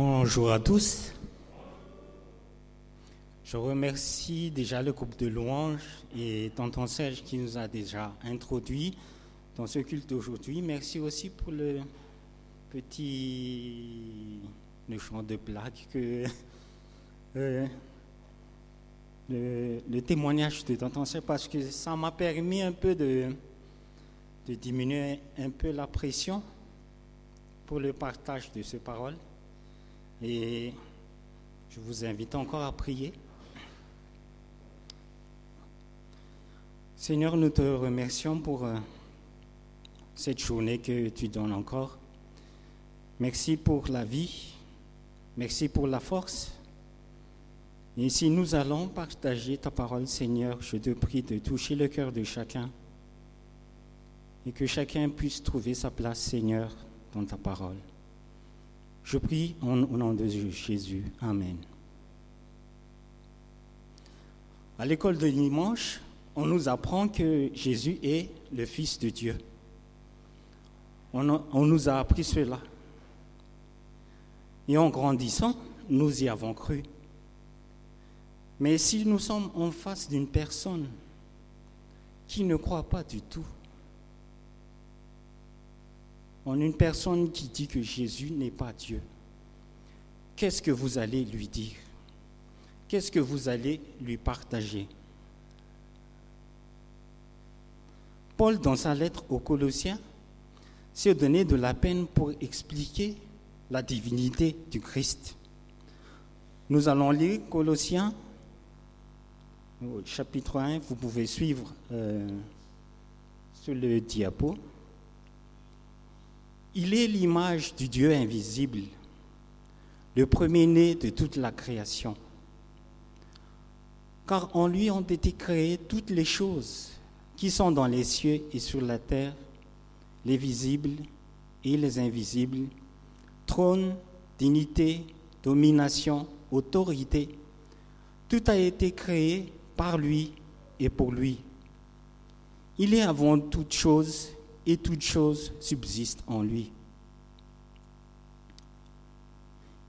Bonjour à tous. Je remercie déjà le groupe de louanges et Tonton Serge qui nous a déjà introduits dans ce culte d'aujourd'hui. Merci aussi pour le petit le chant de blague que euh, le, le, témoignage de Tonton Serge parce que ça m'a permis un peu de, de diminuer un peu la pression pour le partage de ces paroles. Et je vous invite encore à prier. Seigneur, nous te remercions pour euh, cette journée que tu donnes encore. Merci pour la vie. Merci pour la force. Et si nous allons partager ta parole, Seigneur, je te prie de toucher le cœur de chacun et que chacun puisse trouver sa place, Seigneur, dans ta parole. Je prie au nom de Jésus. Amen. À l'école de dimanche, on nous apprend que Jésus est le Fils de Dieu. On, nous a appris cela. Et en grandissant, nous y avons cru. Mais si nous sommes en face d'une personne qui ne croit pas du tout, en une personne qui dit que Jésus n'est pas Dieu, qu'est-ce que vous allez lui dire? Qu'est-ce que vous allez lui partager? Paul, dans sa lettre aux Colossiens, s'est donné de la peine pour expliquer la divinité du Christ. Nous allons lire Colossiens, chapitre 1, vous pouvez suivre euh, sur le diapo. Il est l'image du Dieu invisible, le premier-né de toute la création. Car en lui ont été créées toutes les choses qui sont dans les cieux et sur la terre, les visibles et les invisibles, trône, dignité, domination, autorité. Tout a été créé par lui et pour lui. Il est avant toute chose et toute chose subsiste en lui.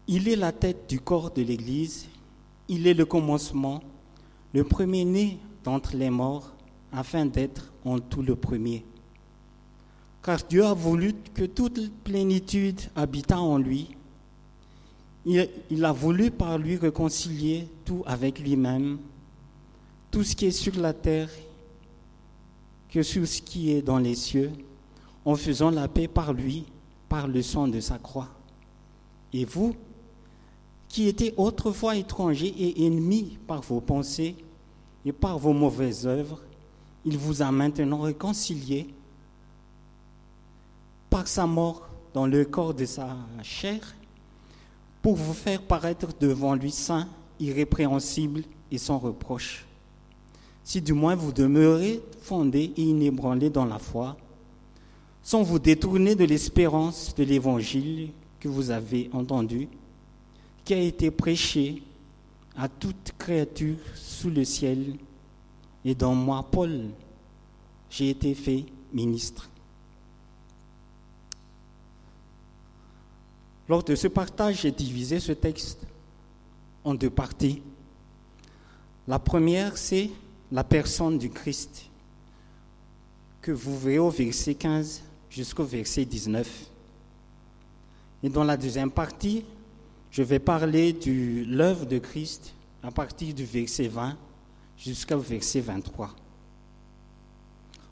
Il est la tête du corps de l'Église, il est le commencement, le premier-né d'entre les morts, afin d'être en tout le premier. Car Dieu a voulu que toute plénitude habitât en lui. Il, il, a voulu par lui réconcilier tout avec lui-même, tout ce qui est sur la terre que sur ce qui est dans les cieux, en faisant la paix par lui, par le sang de sa croix. Et vous, qui étiez autrefois étrangers et ennemis par vos pensées et par vos mauvaises œuvres, il vous a maintenant réconciliés par sa mort dans le corps de sa chair pour vous faire paraître devant lui saint, irrépréhensible et sans reproche. Si du moins vous demeurez fondés et inébranlés dans la foi, sans vous détourner de l'espérance de l'évangile que vous avez entendu, qui a été prêché à toute créature sous le ciel, et dans moi, Paul, j'ai été fait ministre. Lors de ce partage, j'ai divisé ce texte en deux parties. La première, c'est la personne du Christ, que vous verrez au verset 15 jusqu'au verset 19. Et dans la deuxième partie, je vais parler de l'œuvre de Christ à partir du verset 20 jusqu'au verset 23.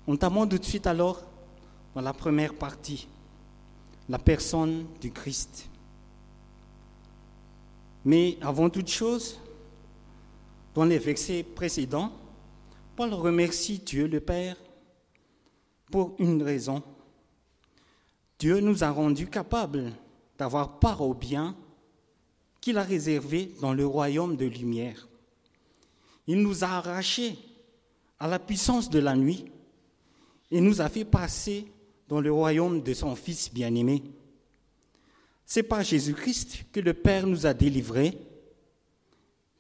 Entamons tout de suite alors dans la première partie, la personne du Christ. Mais avant toute chose, dans les versets précédents, Paul remercie Dieu le Père pour une raison. Dieu nous a rendus capables d'avoir part au bien qu'il a réservé dans le royaume de lumière. Il nous a arrachés à la puissance de la nuit et nous a fait passer dans le royaume de son Fils bien-aimé. C'est par Jésus-Christ que le Père nous a délivrés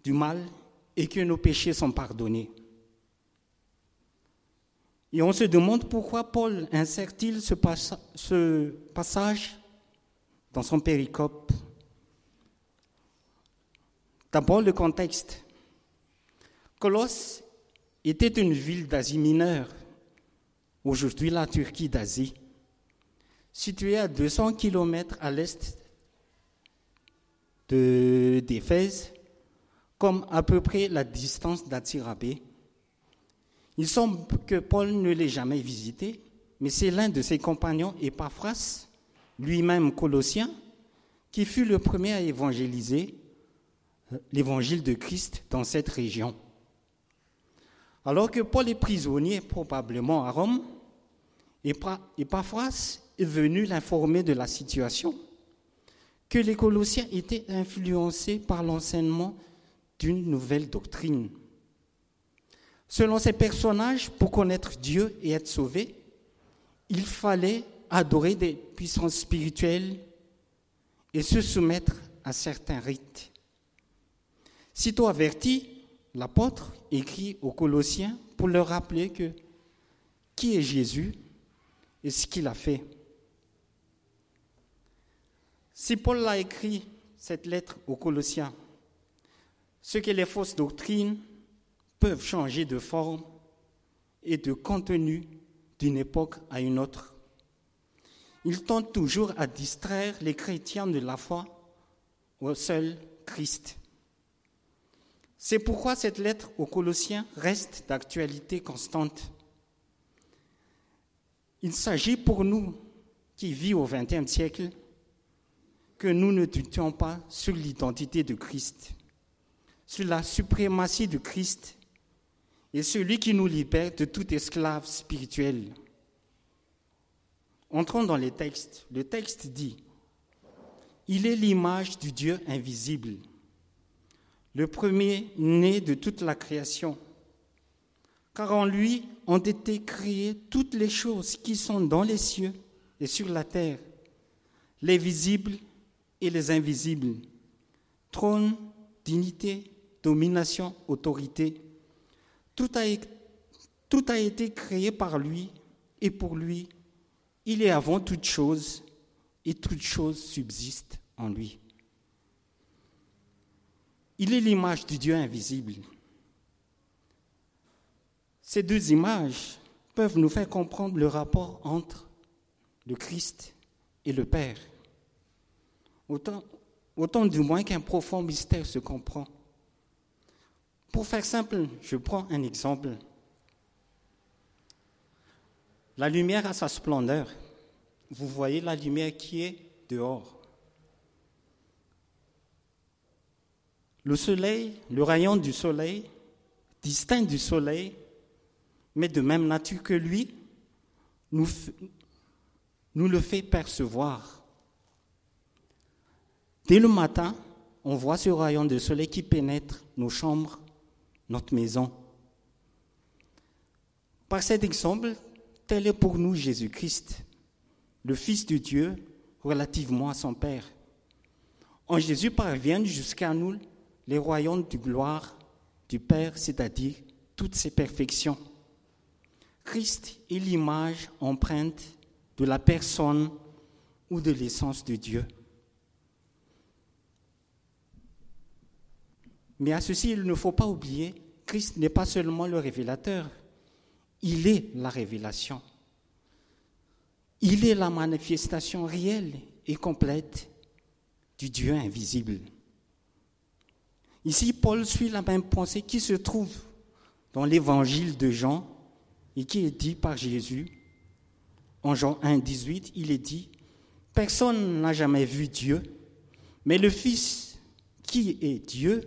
du mal et que nos péchés sont pardonnés. Et on se demande pourquoi Paul insère-t-il ce, passage dans son péricope D'abord le contexte. Colosse était une ville d'Asie mineure, aujourd'hui la Turquie d'Asie, située à 200 km à l'est d'Éphèse, comme à peu près la distance d'Atirabé. Il semble que Paul ne l'ait jamais visité, mais c'est l'un de ses compagnons, Epaphras, lui-même colossien, qui fut le premier à évangéliser euh, l'évangile de Christ dans cette région. Alors que Paul est prisonnier probablement à Rome, Epaphras est venu l'informer de la situation, que les Colossiens étaient influencés par l'enseignement d'une nouvelle doctrine. Selon ces personnages, pour connaître Dieu et être sauvé, il fallait adorer des puissances spirituelles et se soumettre à certains rites. Sitôt averti, l'apôtre écrit aux Colossiens pour leur rappeler que qui est Jésus et ce qu'il a fait. Si Paul a écrit cette lettre aux Colossiens, ce que les fausses doctrines peuvent changer de forme et de contenu d'une époque à une autre. Il tente toujours à distraire les chrétiens de la foi au seul Christ. C'est pourquoi cette lettre aux Colossiens reste d'actualité constante. Il s'agit pour nous qui vivons au XXe siècle que nous ne doutions pas sur l'identité de Christ, sur la suprématie de Christ et celui qui nous libère de tout esclave spirituel. Entrons dans les textes. Le texte dit, Il est l'image du Dieu invisible, le premier né de toute la création, car en lui ont été créées toutes les choses qui sont dans les cieux et sur la terre, les visibles et les invisibles, trône, dignité, domination, autorité. Tout a, été créé par lui et pour lui. Il est avant toute chose et toute chose subsiste en lui. Il est l'image du Dieu invisible. Ces deux images peuvent nous faire comprendre le rapport entre le Christ et le Père. Autant du moins qu'un profond mystère se comprend. Pour faire simple, je prends un exemple. La lumière a sa splendeur. Vous voyez la lumière qui est dehors. Le soleil, le rayon du soleil, distinct du soleil, mais de même nature que lui, nous, le fait percevoir. Dès le matin, on voit ce rayon de soleil qui pénètre nos chambres, notre maison. Par cet exemple, tel est pour nous Jésus-Christ, le Fils de Dieu relativement à son Père. En Jésus parviennent jusqu'à nous les royaumes de gloire du Père, c'est-à-dire toutes ses perfections. Christ est l'image empreinte de la personne ou de l'essence de Dieu. Mais à ceci, il ne faut pas oublier, Christ n'est pas seulement le révélateur, il est la révélation. Il est la manifestation réelle et complète du Dieu invisible. Ici, Paul suit la même pensée qui se trouve dans l'évangile de Jean et qui est dit par Jésus. En Jean 1, 18, il est dit, Personne n'a jamais vu Dieu, mais le Fils qui est Dieu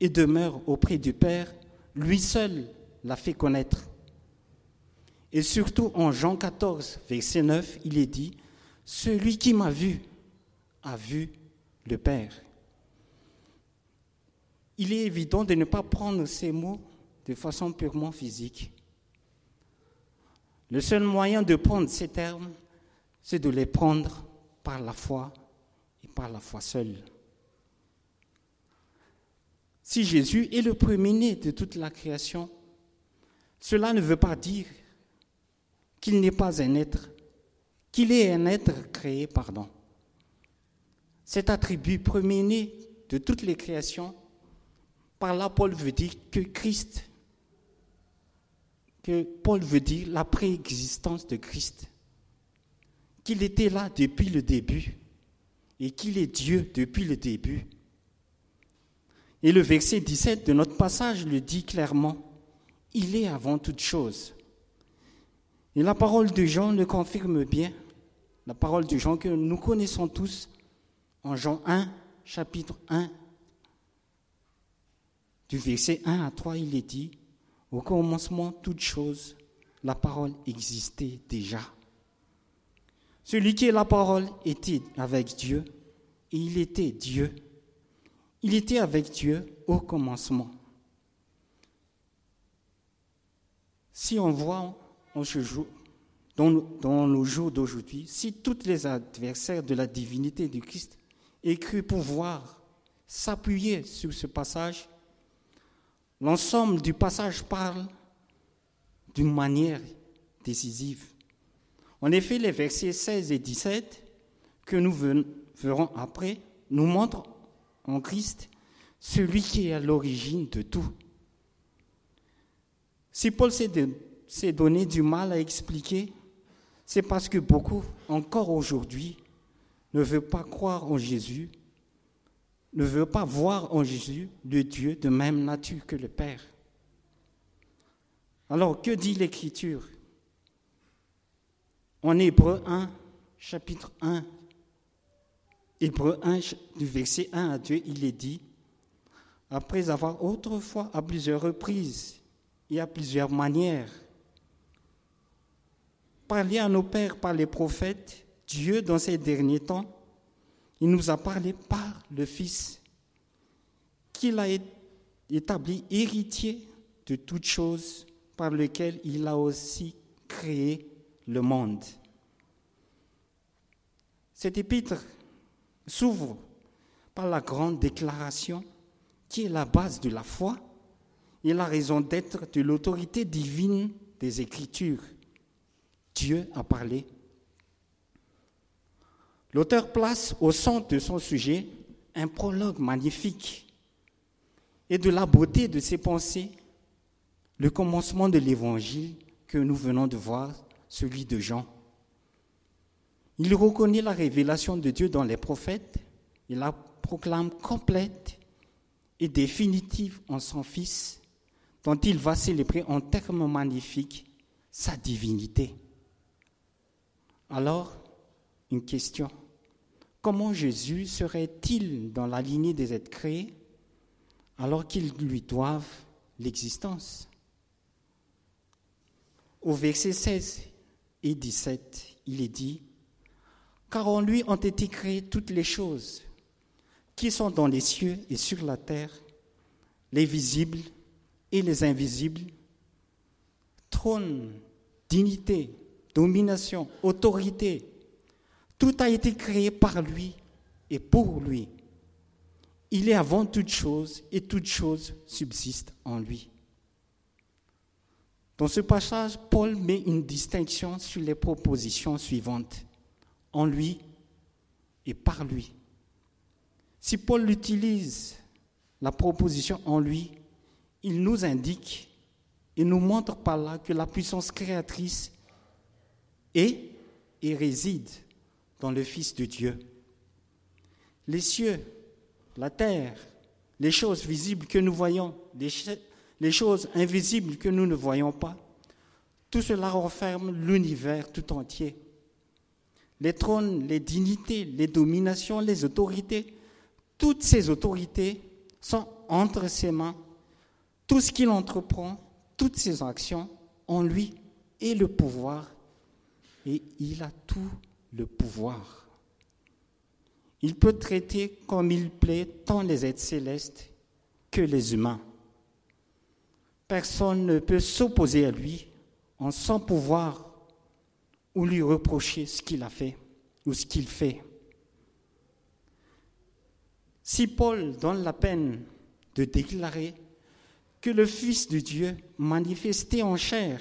et demeure auprès du Père, lui seul l'a fait connaître. Et surtout en Jean 14, verset 9, il est dit, Celui qui m'a vu a vu le Père. Il est évident de ne pas prendre ces mots de façon purement physique. Le seul moyen de prendre ces termes, c'est de les prendre par la foi et par la foi seule. Si Jésus est le premier-né de toute la création, cela ne veut pas dire qu'il n'est pas un être, qu'il est un être créé, pardon. Cet attribut premier-né de toutes les créations Par là, Paul veut dire que Christ, que Paul veut dire la préexistence de Christ, qu'il était là depuis le début et qu'il est Dieu depuis le début. Et le verset 17 de notre passage le dit clairement, il est avant toute chose. Et la parole de Jean le confirme bien, la parole de Jean que nous connaissons tous en Jean 1, chapitre 1, du verset 1 à 3, il est dit, au commencement, toute chose, la parole existait déjà. Celui qui est la parole était avec Dieu et il était Dieu. Il était avec Dieu au commencement. Si on voit dans, dans nos jours d'aujourd'hui, si tous les adversaires de la divinité du Christ aient cru pouvoir s'appuyer sur ce passage, l'ensemble du passage parle d'une manière décisive. En effet, les versets 16 et 17 que nous verrons après nous montrent en Christ celui qui est à l'origine de tout. Si Paul s'est donné du mal à expliquer, c'est parce que beaucoup, encore aujourd'hui, ne veulent pas croire en Jésus, ne veulent pas voir en Jésus le Dieu de même nature que le Père. Alors, que dit l'Écriture? En Hébreu 1, chapitre 1, Hébreu 1, du verset 1 à 2, il est dit, après avoir autrefois à plusieurs reprises et à plusieurs manières parlé à nos pères par les prophètes, Dieu, dans ces derniers temps, il nous a parlé par le Fils, qu'il a établi héritier de toutes choses, par lequel il a aussi créé le monde. Cet épître s'ouvre par la grande déclaration qui est la base de la foi et la raison d'être de l'autorité divine des Écritures. Dieu a parlé. L'auteur place au centre de son sujet un prologue magnifique et de la beauté de ses pensées, le commencement de l'évangile que nous venons de voir celui de Jean. Il reconnaît la révélation de Dieu dans les prophètes, il la proclame complète et définitive en son Fils, dont il va célébrer en termes magnifiques sa divinité. Alors, une question. Comment Jésus serait-il dans la lignée des êtres créés alors qu'ils lui doivent l'existence? Au verset 16 et 17, il est dit, Car en lui ont été créées toutes les choses qui sont dans les cieux et sur la terre, les visibles et les invisibles, trône, dignité, domination, autorité, tout a été créé par lui et pour lui. Il est avant toute chose et toute chose subsiste en lui. Dans ce passage, Paul met une distinction sur les propositions suivantes. En lui et par lui. Si Paul utilise la proposition en lui, il nous indique et nous montre par là que la puissance créatrice est et réside dans le Fils de Dieu. Les cieux, la terre, les choses visibles que nous voyons, les choses invisibles que nous ne voyons pas, tout cela renferme l'univers tout entier. Les trônes, les dignités, les dominations, les autorités, toutes ces autorités sont entre ses mains. Tout ce qu'il entreprend, toutes ses actions, en lui et le pouvoir. Et il a tout le pouvoir. Il peut traiter comme il plaît tant les êtres célestes que les humains. Personne ne peut s'opposer à lui en sans pouvoir ou lui reprocher ce qu'il a fait ou ce qu'il fait. Si Paul donne la peine de déclarer que le Fils de Dieu manifesté en chair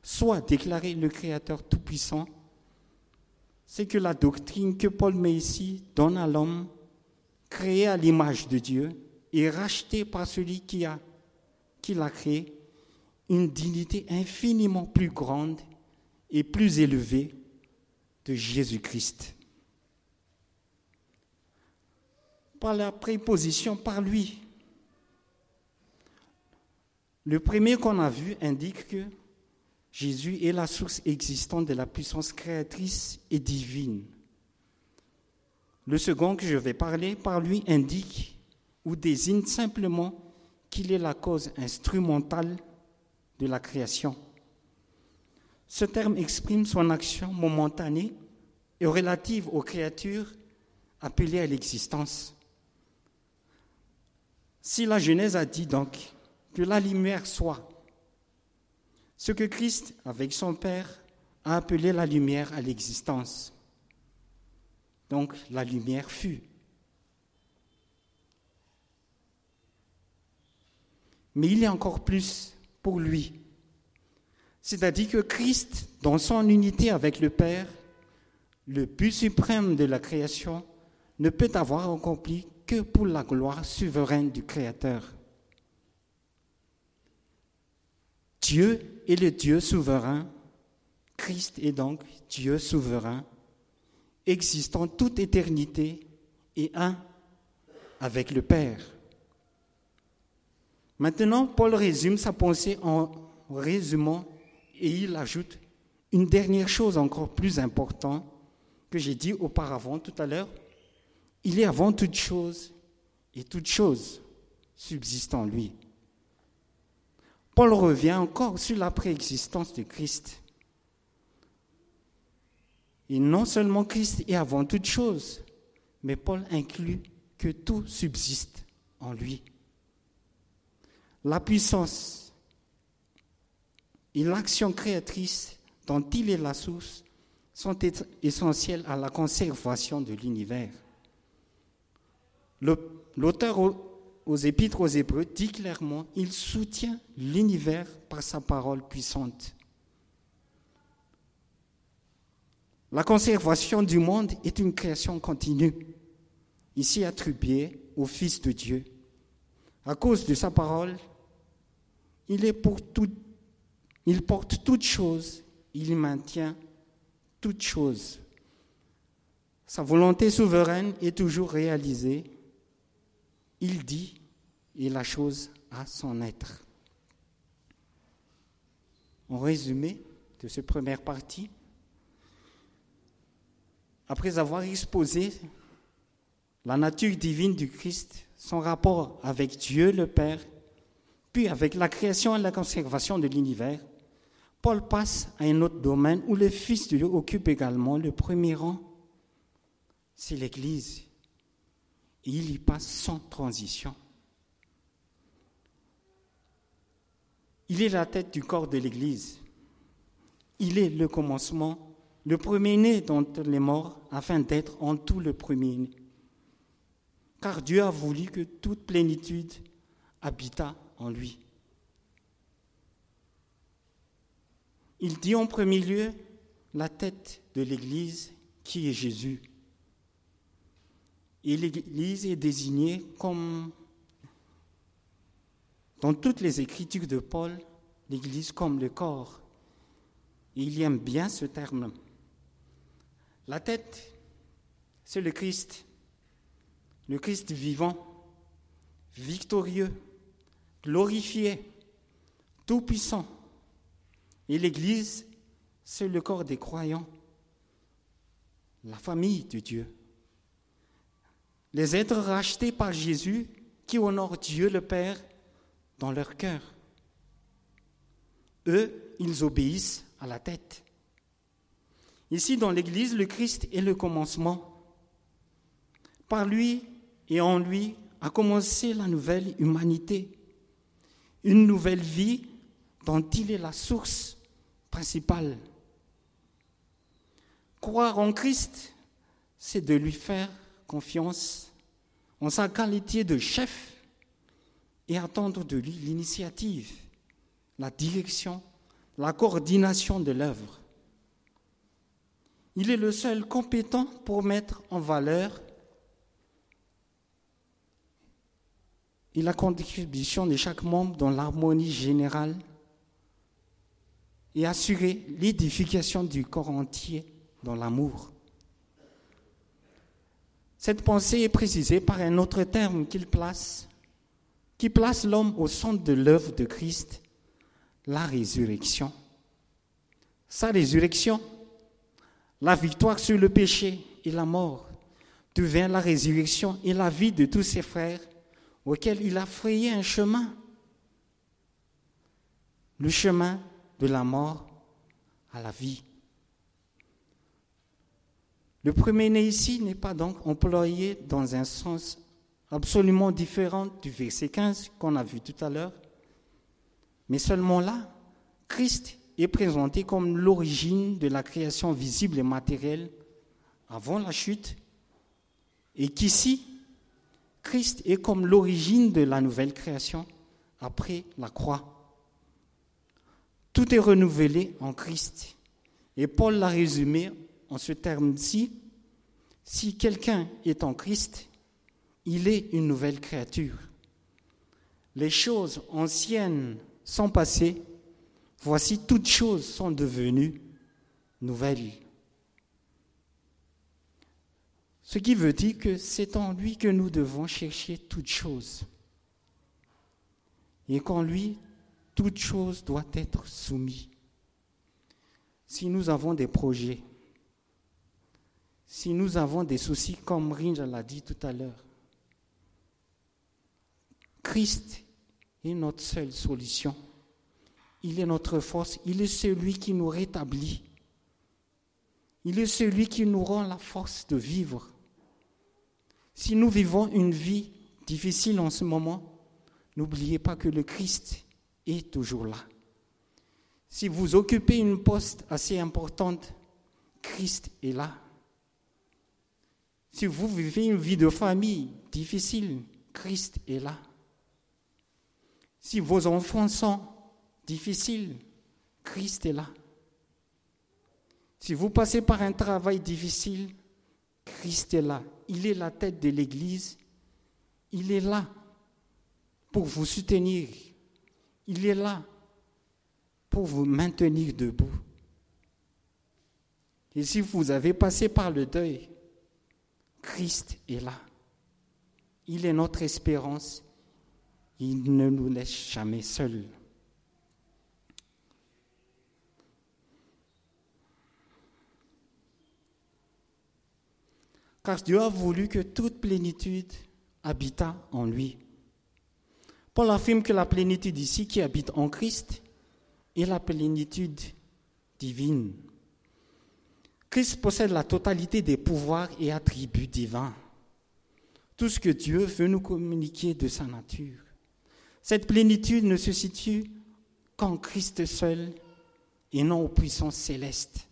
soit déclaré le Créateur Tout-Puissant, c'est que la doctrine que Paul met ici donne à l'homme, créé à l'image de Dieu, et racheté par celui qui a qui l'a créé une dignité infiniment plus grande et plus élevée de Jésus-Christ. Par la préposition par lui. Le premier qu'on a vu indique que Jésus est la source existante de la puissance créatrice et divine. Le second que je vais parler par lui indique ou désigne simplement qu'il est la cause instrumentale de la création. Ce terme exprime son action momentanée et relative aux créatures appelées à l'existence. Si la Genèse a dit donc que la lumière soit, ce que Christ, avec son Père, a appelé la lumière à l'existence. Donc la lumière fut. Mais il y a encore plus pour lui. C'est-à-dire que Christ, dans son unité avec le Père, le but suprême de la création, ne peut avoir accompli que pour la gloire souveraine du Créateur. Dieu est le Dieu souverain, Christ est donc Dieu souverain, existant toute éternité et un avec le Père. Maintenant, Paul résume sa pensée en résumant et il ajoute une dernière chose encore plus importante que j'ai dit auparavant tout à l'heure. Il est avant toute chose et toute chose subsiste en lui. Paul revient encore sur la préexistence de Christ. Et non seulement Christ est avant toute chose, mais Paul inclut que tout subsiste en lui. La puissance et l'action créatrice dont il est la source sont essentielles à la conservation de l'univers. L'auteur aux Épîtres aux Hébreux dit clairement, il soutient l'univers par sa parole puissante. La conservation du monde est une création continue, ici attribuée au Fils de Dieu. À cause de sa parole, il est pour tout, il porte toutes choses, il maintient toutes choses. Sa volonté souveraine est toujours réalisée. Il dit et la chose a son être. En résumé de cette première partie, après avoir exposé la nature divine du Christ, son rapport avec Dieu le Père, puis avec la création et la conservation de l'univers, Paul passe à un autre domaine où le Fils de Dieu occupe également le premier rang. C'est l'Église. Et il y passe sans transition. Il est la tête du corps de l'Église. Il est le commencement le premier-né d'entre les morts, afin d'être en tout le premier-né. Car Dieu a voulu que toute plénitude habitât en lui. Il dit en premier lieu la tête de l'Église qui est Jésus. Et l'Église est désignée comme, dans toutes les écritures de Paul, l'Église comme le corps. Il aime bien ce terme. La tête, c'est le Christ, le Christ vivant, victorieux, glorifié, tout-puissant. Et l'Église, c'est le corps des croyants, la famille de Dieu. Les êtres rachetés par Jésus qui honorent Dieu le Père dans leur cœur. Eux, ils obéissent à la tête. Ici, dans l'Église, le Christ est le commencement. Par lui et en lui a commencé la nouvelle humanité, une nouvelle vie dont il est la source principale. Croire en Christ, c'est de lui faire confiance en sa qualité de chef et attendre de lui l'initiative, la direction, la coordination de l'œuvre. Il est le seul compétent pour mettre en valeur et la contribution de chaque membre dans l'harmonie générale et assurer l'édification du corps entier dans l'amour. Cette pensée est précisée par un autre terme qu'il place, qui place l'homme au centre de l'œuvre de Christ, la résurrection. Sa résurrection, la victoire sur le péché et la mort, devient la résurrection et la vie de tous ses frères auxquels il a frayé un chemin. Le chemin de la mort à la vie. Le premier-né ici n'est pas donc employé dans un sens absolument différent du verset 15 qu'on a vu tout à l'heure, mais seulement là, Christ est présenté comme l'origine de la création visible et matérielle avant la chute, et qu'ici, Christ est comme l'origine de la nouvelle création après la croix. Tout est renouvelé en Christ. Et Paul l'a résumé en ce terme-ci. Si quelqu'un est en Christ, il est une nouvelle créature. Les choses anciennes sont passées, voici toutes choses sont devenues nouvelles. Ce qui veut dire que c'est en lui que nous devons chercher toutes choses. Et qu'en lui, toute chose doit être soumise. Si nous avons des projets, si nous avons des soucis, comme Rinja l'a dit tout à l'heure, Christ est notre seule solution. Il est notre force. Il est celui qui nous rétablit. Il est celui qui nous rend la force de vivre. Si nous vivons une vie difficile en ce moment, n'oubliez pas que le Christ est toujours là. Si vous occupez une poste assez importante, Christ est là. Si vous vivez une vie de famille difficile, Christ est là. Si vos enfants sont difficiles, Christ est là. Si vous passez par un travail difficile, Christ est là. Il est la tête de l'Église. Il est là pour vous soutenir. Il est là pour vous maintenir debout. Et si vous avez passé par le deuil, Christ est là. Il est notre espérance. Il ne nous laisse jamais seuls. car Dieu a voulu que toute plénitude habita en lui. Paul affirme que la plénitude ici qui habite en Christ est la plénitude divine. Christ possède la totalité des pouvoirs et attributs divins. Tout ce que Dieu veut nous communiquer de sa nature. Cette plénitude ne se situe qu'en Christ seul et non aux puissances célestes.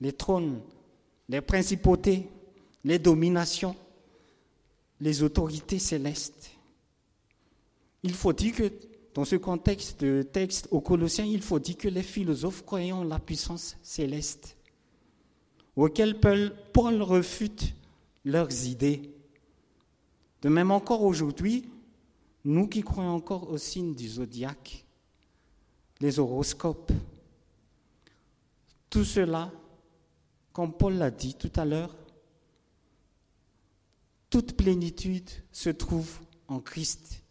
Les trônes, les principautés, les dominations, les autorités célestes. Il faut dire que dans ce contexte de texte aux Colossiens, il faut dire que les philosophes croyaient en la puissance céleste, auquel Paul refute leurs idées. De même encore aujourd'hui, nous qui croyons encore au signe du zodiaque, les horoscopes, tout cela, comme Paul l'a dit tout à l'heure, toute plénitude se trouve en Christ.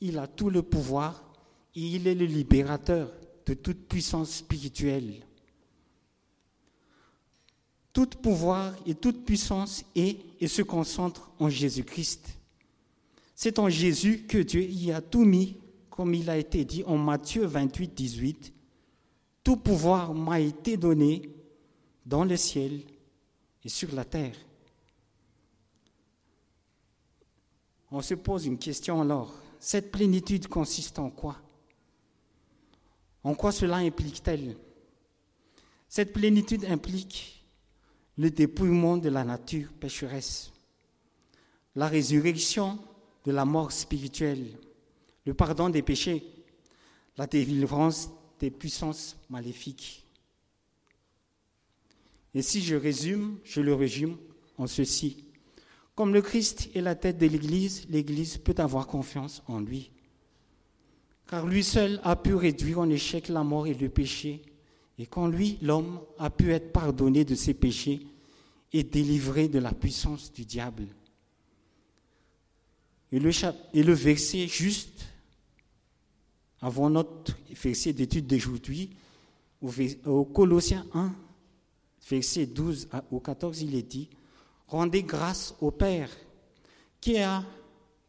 Il a tout le pouvoir et il est le libérateur de toute puissance spirituelle. Tout pouvoir et toute puissance est et se concentre en Jésus-Christ. C'est en Jésus que Dieu y a tout mis, comme il a été dit en Matthieu 28, 18. Tout pouvoir m'a été donné dans le ciel et sur la terre. On se pose une question alors. Cette plénitude consiste en quoi? En quoi cela implique-t-elle? Cette plénitude implique le dépouillement de la nature pécheresse, la résurrection de la mort spirituelle, le pardon des péchés, la délivrance des puissances maléfiques. Et si je résume, je le résume en ceci. Comme le Christ est la tête de l'Église, l'Église peut avoir confiance en lui. Car lui seul a pu réduire en échec la mort et le péché. Et qu'en lui, l'homme a pu être pardonné de ses péchés et délivré de la puissance du diable. Et le, et le verset juste avant notre verset d'étude d'aujourd'hui, au, Colossiens 1, verset 12 au 14, il est dit, Rendez grâce au Père qui, a,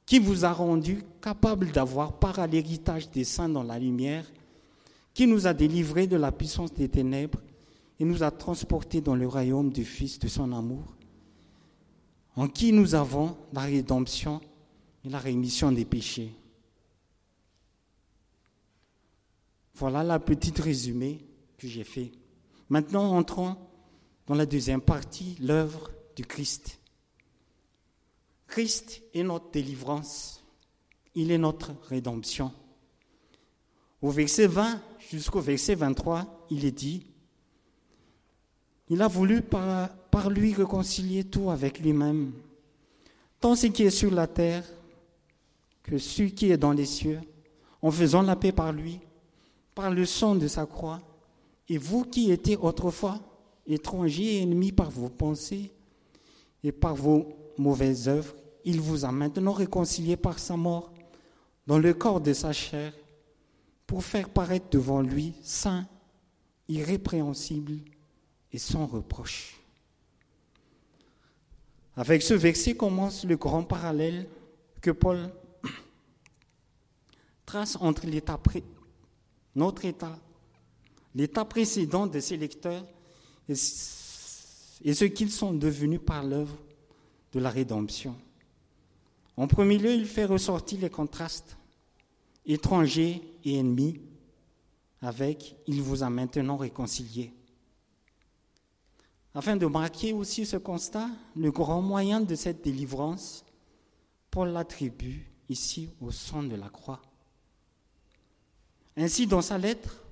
qui vous a rendu capable d'avoir part à l'héritage des saints dans la lumière, qui nous a délivrés de la puissance des ténèbres et nous a transportés dans le royaume du Fils de son amour, en qui nous avons la rédemption et la rémission des péchés. Voilà la petite résumé que j'ai fait. Maintenant, entrons dans la deuxième partie, l'œuvre Christ. Christ est notre délivrance. Il est notre rédemption. Au verset 20 jusqu'au verset 23, il est dit, il a voulu par, par lui réconcilier tout avec lui-même, tant ce qui est sur la terre que ce qui est dans les cieux, en faisant la paix par lui, par le sang de sa croix. Et vous qui étiez autrefois étrangers et ennemis par vos pensées et par vos mauvaises œuvres, il vous a maintenant réconciliés par sa mort dans le corps de sa chair pour faire paraître devant lui saint, irrépréhensible et sans reproche. Avec ce verset commence le grand parallèle que Paul trace entre l'état, notre état, l'état précédent de ces lecteurs et ce qu'ils sont devenus par l'œuvre de la rédemption. En premier lieu, il fait ressortir les contrastes étrangers et ennemis avec il vous a maintenant réconciliés. Afin de marquer aussi ce constat, le grand moyen de cette délivrance, Paul l'attribue ici au son de la croix. Ainsi, dans sa lettre,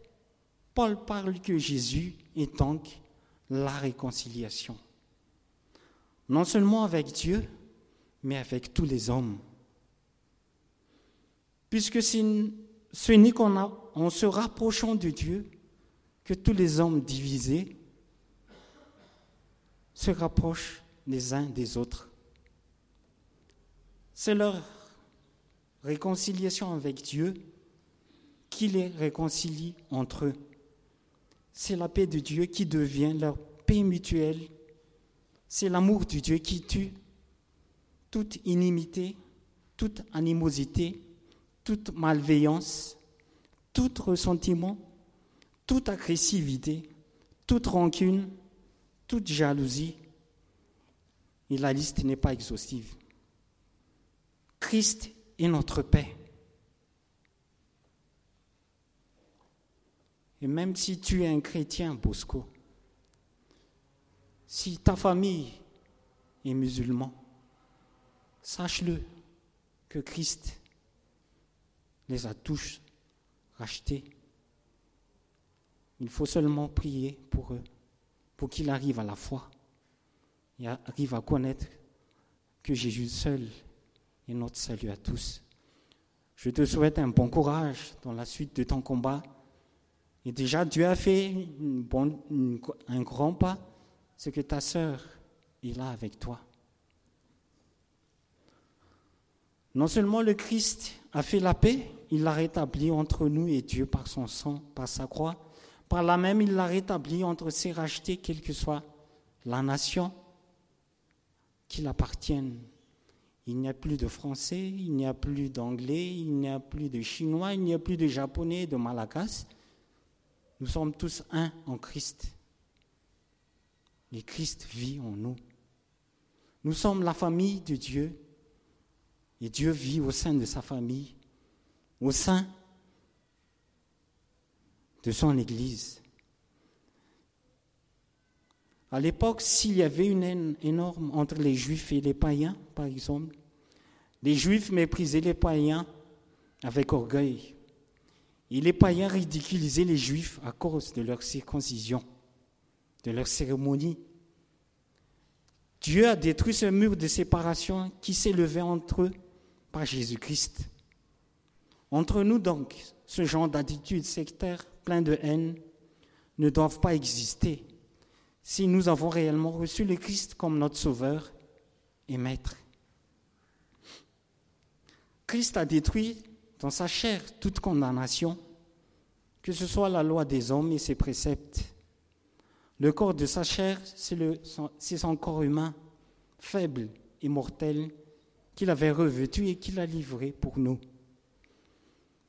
Paul parle que Jésus est donc la réconciliation. Non seulement avec Dieu, mais avec tous les hommes. Puisque ce n'est qu'en se rapprochant de Dieu que tous les hommes divisés se rapprochent les uns des autres. C'est leur réconciliation avec Dieu qui les réconcilie entre eux. C'est la paix de Dieu qui devient leur paix mutuelle. C'est l'amour de Dieu qui tue toute inimité, toute animosité, toute malveillance, tout ressentiment, toute agressivité, toute rancune, toute jalousie. Et la liste n'est pas exhaustive. Christ est notre paix. Et même si tu es un chrétien, Bosco, si ta famille est musulman, sache-le que Christ les a tous rachetés. Il faut seulement prier pour eux, pour qu'ils arrivent à la foi et arrivent à connaître que Jésus seul est notre salut à tous. Je te souhaite un bon courage dans la suite de ton combat et déjà, Dieu a fait un grand pas, c'est que ta sœur est là avec toi. Non seulement le Christ a fait la paix, il l'a rétabli entre nous et Dieu par son sang, par sa croix. Par là même, il l'a rétabli entre ses rachetés, quelle que soit la nation qu'il appartienne. Il n'y a plus de Français, il n'y a plus d'Anglais, il n'y a plus de Chinois, il n'y a plus de Japonais, de Malagas. Nous sommes tous un en Christ. Et Christ vit en nous. Nous sommes la famille de Dieu. Et Dieu vit au sein de sa famille, au sein de son Église. À l'époque, s'il y avait une haine énorme entre les Juifs et les païens, par exemple, les Juifs méprisaient les païens avec orgueil. Et les païens ridiculisaient les juifs à cause de leur circoncision, de leur cérémonie. Dieu a détruit ce mur de séparation qui s'est levé entre eux par Jésus-Christ. Entre nous donc, ce genre d'attitude sectaire plein de haine ne doivent pas exister si nous avons réellement reçu le Christ comme notre Sauveur et Maître. Christ a détruit dans sa chair toute condamnation, que ce soit la loi des hommes et ses préceptes. Le corps de sa chair, c'est son corps humain, faible et mortel, qu'il avait revêtu et qu'il a livré pour nous.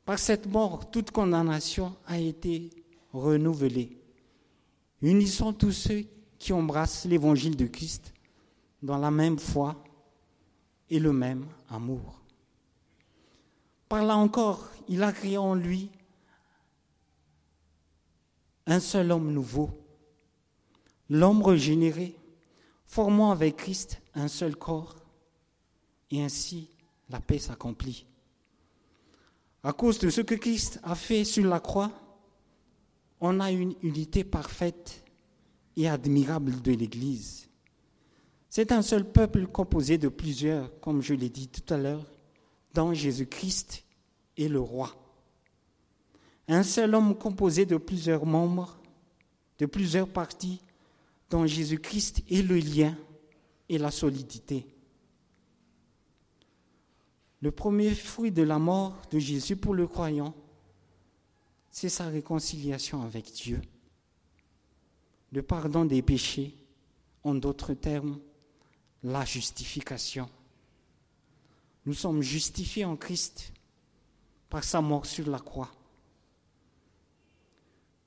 Par cette mort, toute condamnation a été renouvelée. Unissons tous ceux qui embrassent l'évangile de Christ dans la même foi et le même amour. Par là encore, il a créé en lui un seul homme nouveau, l'homme régénéré, formant avec Christ un seul corps, et ainsi la paix s'accomplit. À cause de ce que Christ a fait sur la croix, on a une unité parfaite et admirable de l'Église. C'est un seul peuple composé de plusieurs, comme je l'ai dit tout à l'heure, dont Jésus-Christ est le roi. Un seul homme composé de plusieurs membres, de plusieurs parties, dont Jésus-Christ est le lien et la solidité. Le premier fruit de la mort de Jésus pour le croyant, c'est sa réconciliation avec Dieu. Le pardon des péchés, en d'autres termes, la justification. Nous sommes justifiés en Christ par sa mort sur la croix.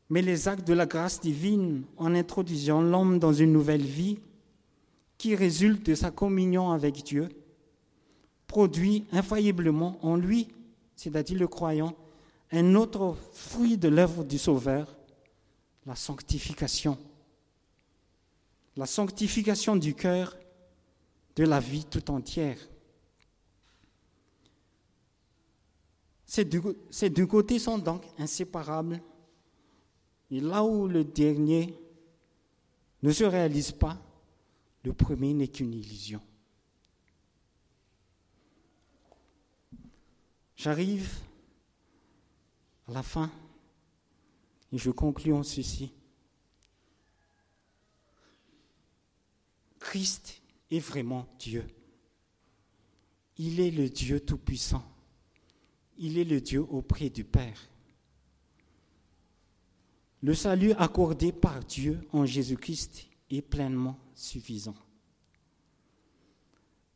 Mais les actes de la grâce divine, en introduisant l'homme dans une nouvelle vie, qui résulte de sa communion avec Dieu, produit infailliblement en lui, c'est-à-dire le croyant, un autre fruit de l'œuvre du Sauveur, la sanctification. La sanctification du cœur, de la vie tout entière. Ces deux, côtés sont donc inséparables. Et là où le dernier ne se réalise pas, le premier n'est qu'une illusion. J'arrive à la fin et je conclus en ceci. Christ est vraiment Dieu. Il est le Dieu Tout-Puissant. Il est le Dieu auprès du Père. Le salut accordé par Dieu en Jésus-Christ est pleinement suffisant.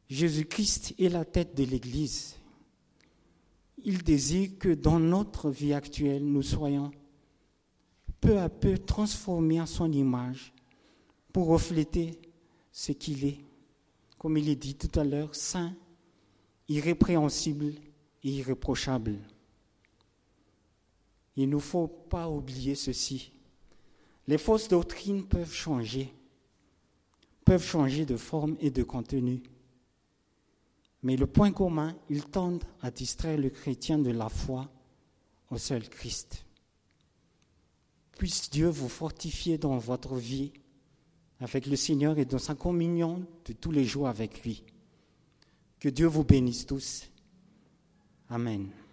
Jésus-Christ est la tête de l'Église. Il désire que dans notre vie actuelle, nous soyons peu à peu transformés en son image pour refléter ce qu'il est, comme il est dit tout à l'heure, saint, irrépréhensible irréprochable. Il ne faut pas oublier ceci. Les fausses doctrines peuvent changer, peuvent changer de forme et de contenu. Mais le point commun, ils tendent à distraire le chrétien de la foi au seul Christ. Puisse Dieu vous fortifier dans votre vie avec le Seigneur et dans sa communion de tous les jours avec lui. Que Dieu vous bénisse tous. Amen.